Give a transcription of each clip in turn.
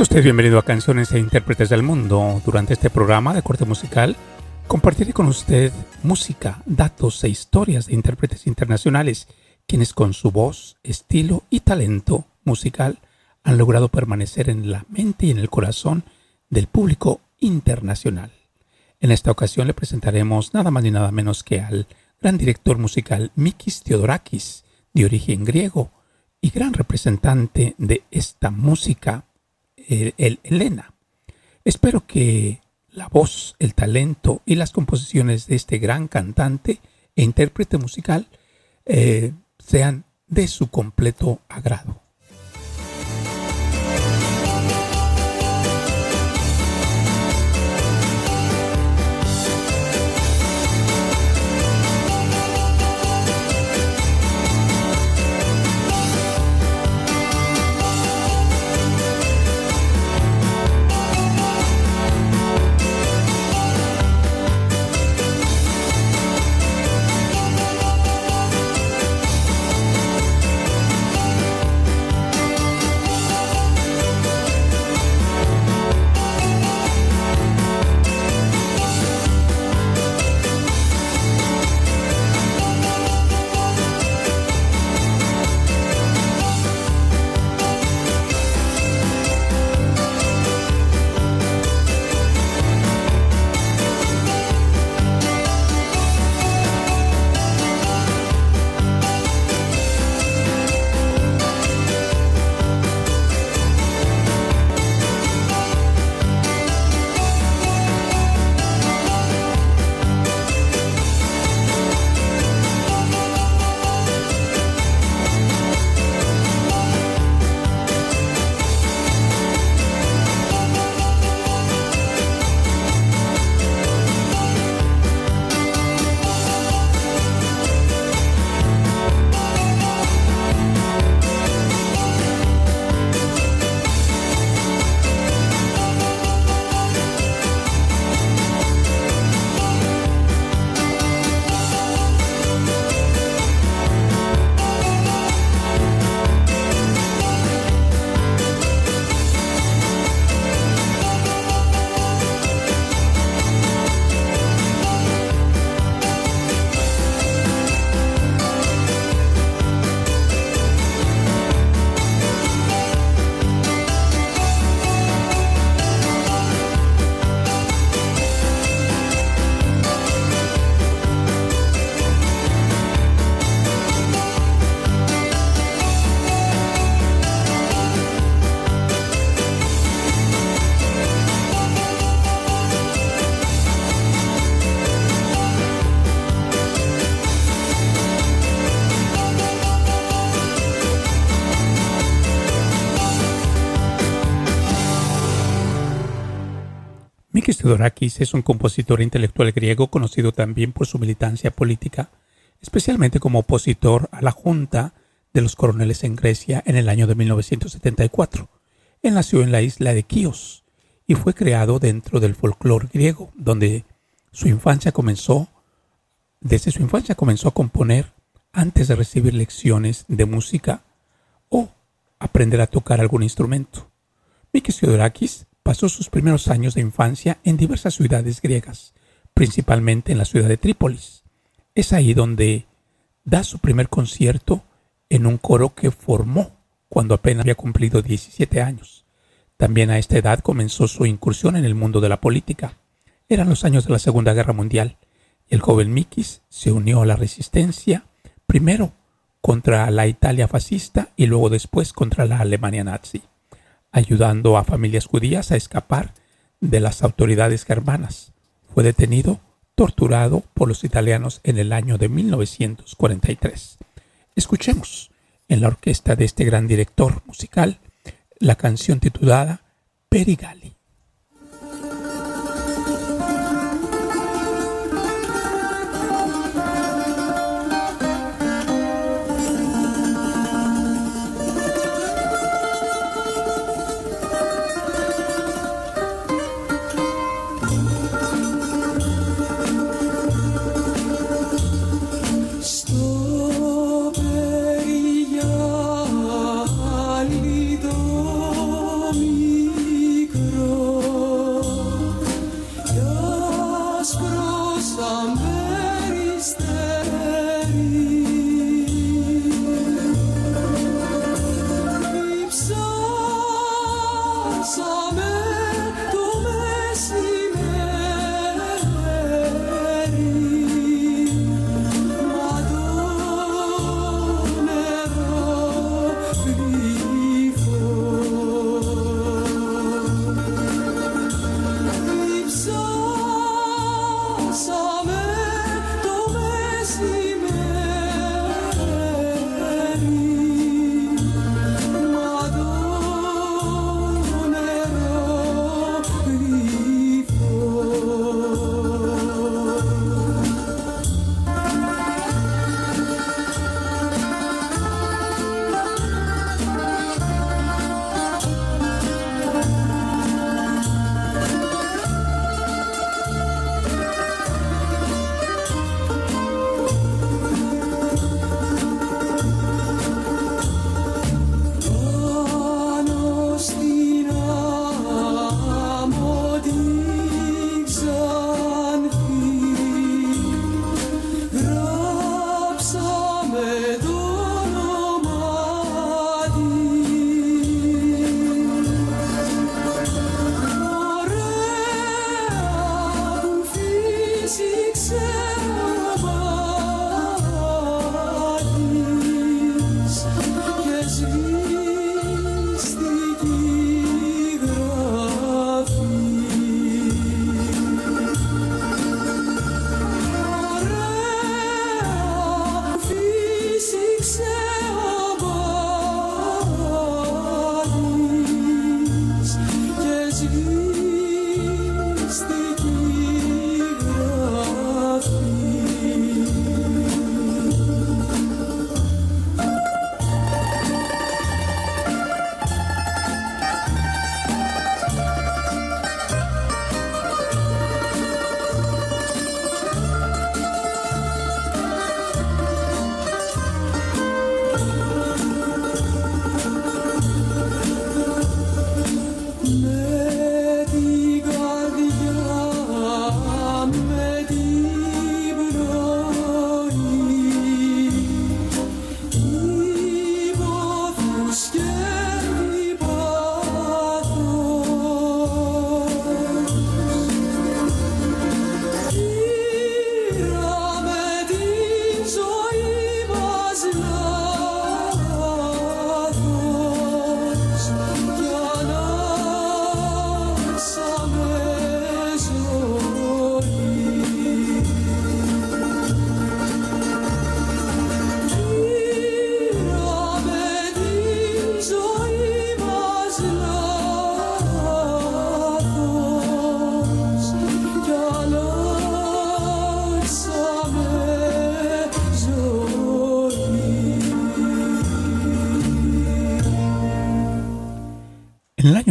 Usted bienvenido a Canciones e Intérpretes del Mundo. Durante este programa de corte musical compartiré con usted música, datos e historias de intérpretes internacionales, quienes con su voz, estilo y talento musical han logrado permanecer en la mente y en el corazón del público internacional. En esta ocasión le presentaremos nada más ni nada menos que al gran director musical Mikis Theodorakis, de origen griego y gran representante de esta música el, Elena. Espero que la voz, el talento y las composiciones de este gran cantante e intérprete musical eh, sean de su completo agrado. Theodorakis es un compositor intelectual griego conocido también por su militancia política, especialmente como opositor a la Junta de los coroneles en Grecia en el año de 1974. Él nació en la isla de Chios y fue creado dentro del folclore griego, donde su infancia comenzó, desde su infancia comenzó a componer antes de recibir lecciones de música o aprender a tocar algún instrumento. Mikis Theodorakis pasó sus primeros años de infancia en diversas ciudades griegas, principalmente en la ciudad de Trípolis. Es ahí donde da su primer concierto en un coro que formó cuando apenas había cumplido 17 años. También a esta edad comenzó su incursión en el mundo de la política. Eran los años de la Segunda Guerra Mundial y el joven Mikis se unió a la resistencia, primero contra la Italia fascista y luego después contra la Alemania nazi, ayudando a familias judías a escapar de las autoridades germanas. Fue detenido, torturado por los italianos en el año de 1943. Escuchemos en la orquesta de este gran director musical la canción titulada Perigali.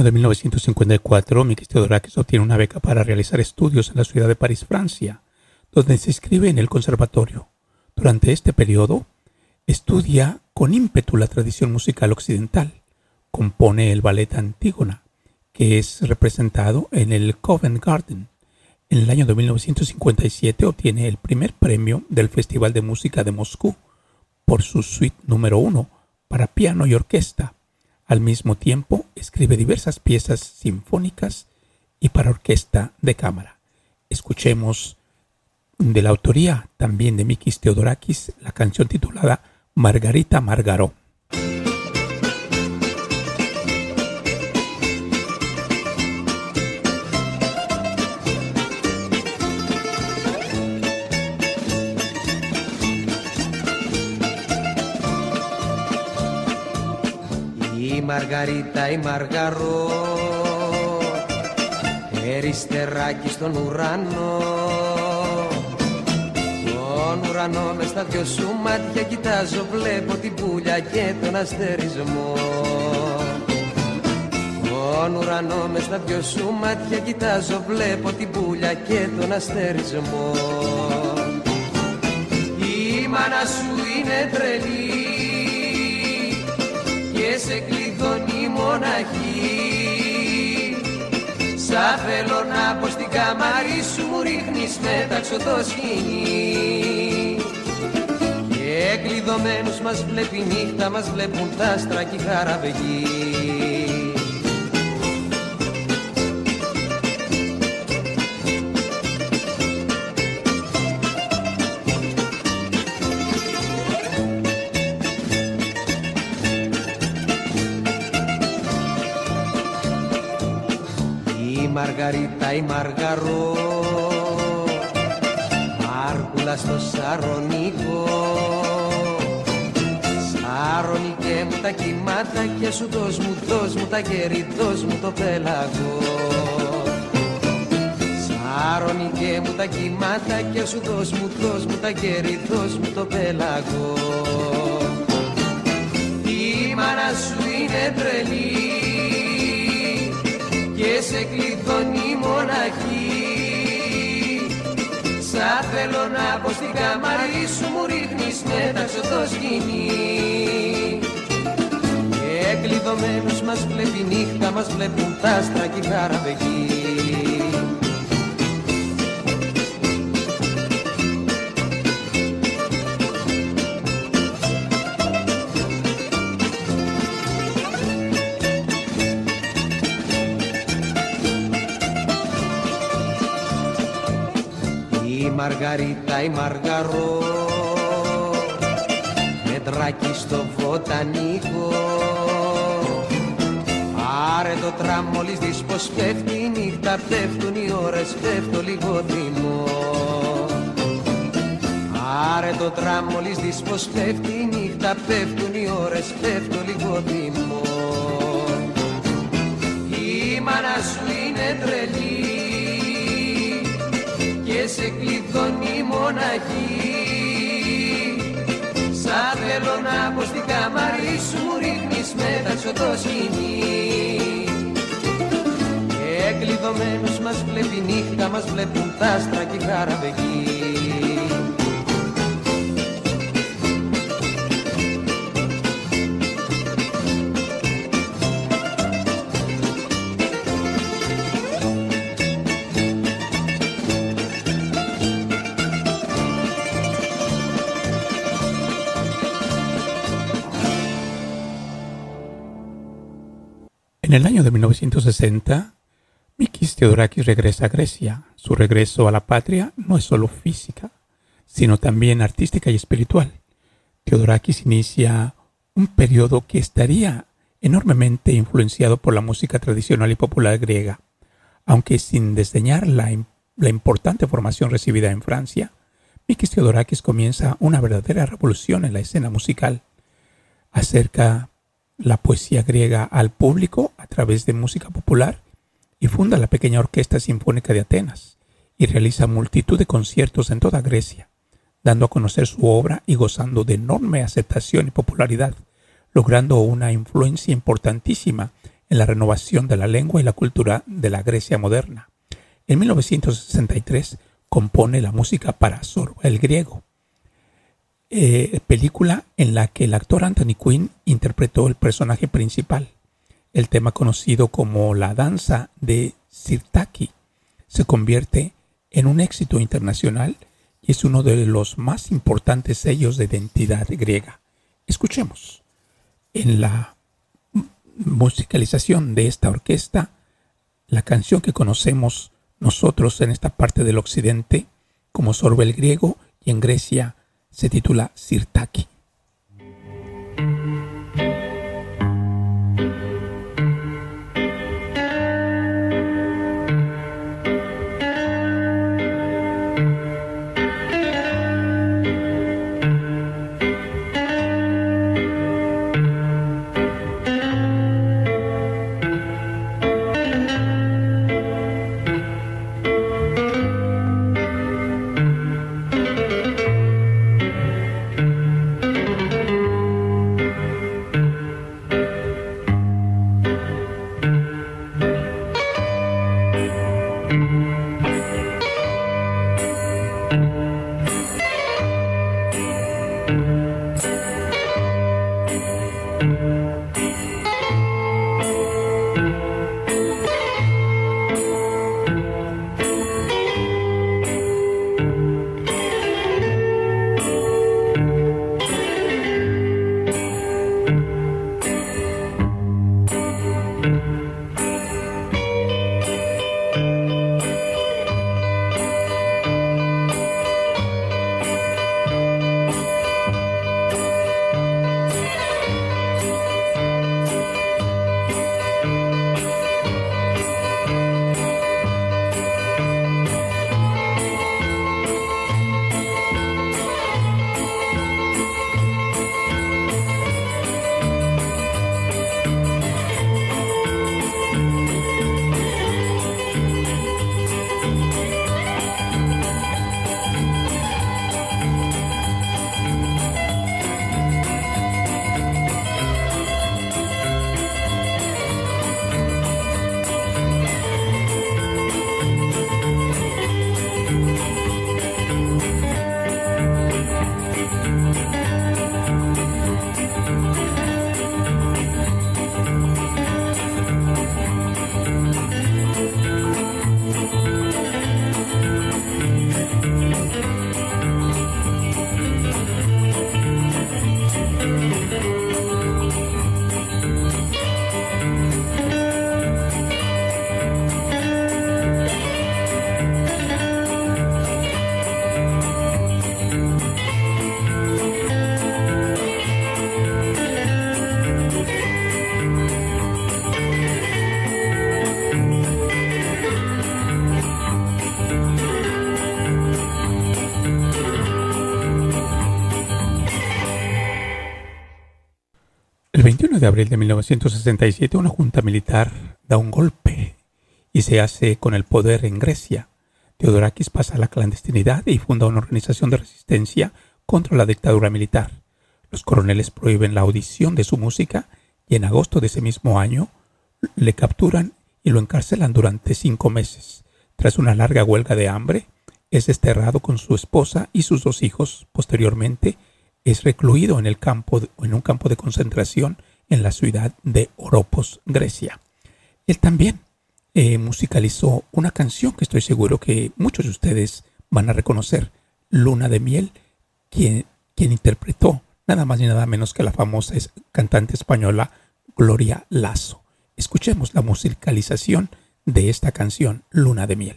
Año de 1954, Mikis obtiene una beca para realizar estudios en la ciudad de París, Francia, donde se inscribe en el conservatorio. Durante este periodo, estudia con ímpetu la tradición musical occidental. Compone el ballet Antígona, que es representado en el Covent Garden. En el año de 1957 obtiene el primer premio del Festival de Música de Moscú por su suite número uno para piano y orquesta al mismo tiempo, escribe diversas piezas sinfónicas y para orquesta de cámara. Escuchemos de la autoría también de Mikis Theodorakis la canción titulada Margarita Margaró. Μαργαρίτα η Μαργαρό. Εριστεράκι στον ουρανό. Τον ουρανό με στα δυο σου μάτια κοιτάζω. Βλέπω την πουλια και τον αστερισμό. Τον ουρανό με στα δυο σου μάτια κοιτάζω. Βλέπω την πουλια και τον αστερισμό. Η μάνα σου είναι τρελή και σε κλειδώνει μοναχή. Σα θέλω να πω στην καμάρι σου μου ρίχνεις μέταξο το σκηνή Και κλειδωμένους μας βλέπει νύχτα μας βλέπουν τα άστρα και Μαργαρίτα η Μαργαρό. Μάρκουλα στο Σαρονίκο. Σαρονικέ μου τα κύματα και σου δώσ' μου, δώσ' μου τα κέρι, δώσ' μου το πέλαγο. Σαρονικέ μου τα κύματα και σου δώσ' μου, δώσ' μου τα κέρι, δώσ' μου το πέλαγο. Η μάνα σου είναι τρελή και σε κλειδώνει μοναχή. Σα θέλω να πω στην καμαρή σου μου ρίχνεις μέταξο το σκηνή Και κλειδωμένους μας βλέπει νύχτα μας βλέπουν τα άστρα και Μαργαρίτα η Μαργαρό. Μετράκι στο βοτανικό. Άρε το τραμ μόλις δεις πως πέφτει η νύχτα Πέφτουν οι ώρες, πέφτω λίγο θυμό. Άρε το τραμ μόλις δεις πως πέφτει η νύχτα Πέφτουν οι ώρες, πέφτω λίγο θυμό. Η μάνα σου είναι τρελή και σε κλειδώνει μοναχή Σαν θέλω να πω στην καμαρή σου μου ρίχνεις μέταξο το σκηνή Και κλειδωμένους μας βλέπει νύχτα μας βλέπουν τα άστρα και En el año de 1960, Mikis Theodorakis regresa a Grecia. Su regreso a la patria no es solo física, sino también artística y espiritual. Theodorakis inicia un periodo que estaría enormemente influenciado por la música tradicional y popular griega, aunque sin desdeñar la, la importante formación recibida en Francia, Mikis Theodorakis comienza una verdadera revolución en la escena musical. Acerca la poesía griega al público a través de música popular y funda la pequeña Orquesta Sinfónica de Atenas y realiza multitud de conciertos en toda Grecia, dando a conocer su obra y gozando de enorme aceptación y popularidad, logrando una influencia importantísima en la renovación de la lengua y la cultura de la Grecia moderna. En 1963 compone la música para Zorba el griego, eh, película en la que el actor Anthony Quinn interpretó el personaje principal. El tema conocido como la danza de Sirtaki se convierte en un éxito internacional y es uno de los más importantes sellos de identidad griega. Escuchemos. En la musicalización de esta orquesta, la canción que conocemos nosotros en esta parte del occidente como sorbel griego y en Grecia se titula Sirtaki. De abril de 1967 una junta militar da un golpe y se hace con el poder en Grecia. Teodorakis pasa a la clandestinidad y funda una organización de resistencia contra la dictadura militar. Los coroneles prohíben la audición de su música y en agosto de ese mismo año le capturan y lo encarcelan durante cinco meses. Tras una larga huelga de hambre, es desterrado con su esposa y sus dos hijos. Posteriormente, es recluido en, el campo, en un campo de concentración en la ciudad de Oropos, Grecia. Él también eh, musicalizó una canción que estoy seguro que muchos de ustedes van a reconocer, Luna de Miel, quien, quien interpretó nada más ni nada menos que la famosa cantante española Gloria Lazo. Escuchemos la musicalización de esta canción, Luna de Miel.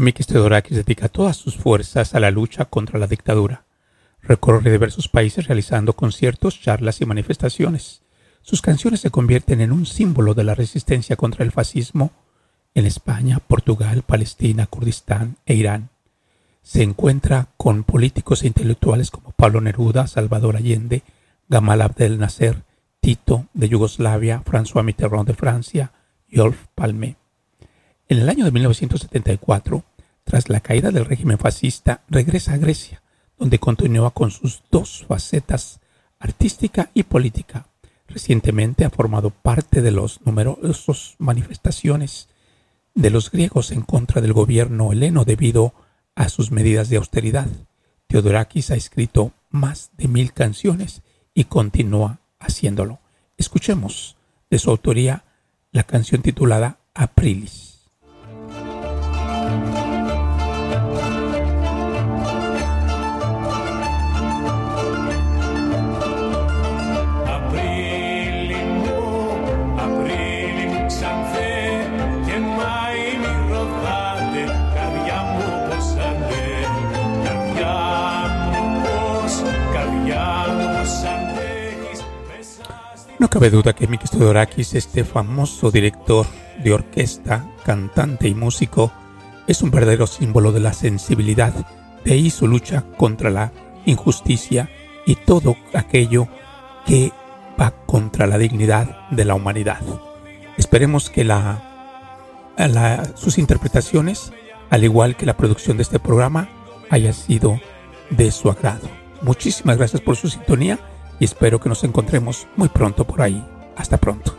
Mikis Teodorakis dedica todas sus fuerzas a la lucha contra la dictadura. Recorre diversos países realizando conciertos, charlas y manifestaciones. Sus canciones se convierten en un símbolo de la resistencia contra el fascismo en España, Portugal, Palestina, Kurdistán e Irán. Se encuentra con políticos e intelectuales como Pablo Neruda, Salvador Allende, Gamal Abdel Nasser, Tito de Yugoslavia, François Mitterrand de Francia y Olf Palme. En el año de 1974, tras la caída del régimen fascista, regresa a Grecia, donde continúa con sus dos facetas, artística y política. Recientemente ha formado parte de los numerosas manifestaciones de los griegos en contra del gobierno heleno debido a sus medidas de austeridad. Teodorakis ha escrito más de mil canciones y continúa haciéndolo. Escuchemos de su autoría la canción titulada Aprilis. No cabe duda que Mikis Theodorakis, este famoso director de orquesta, cantante y músico, es un verdadero símbolo de la sensibilidad, de su lucha contra la injusticia y todo aquello que va contra la dignidad de la humanidad. Esperemos que la, sus interpretaciones, al igual que la producción de este programa, haya sido de su agrado. Muchísimas gracias por su sintonía y espero que nos encontremos muy pronto por ahí. Hasta pronto.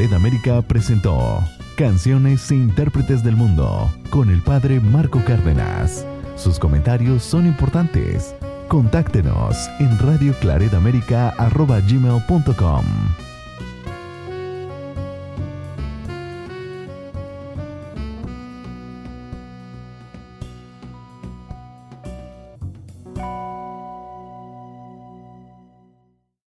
Claret América presentó Canciones e Intérpretes del Mundo con el padre Marco Cárdenas. Sus comentarios son importantes. Contáctenos en radioclaredamerica.gmail.com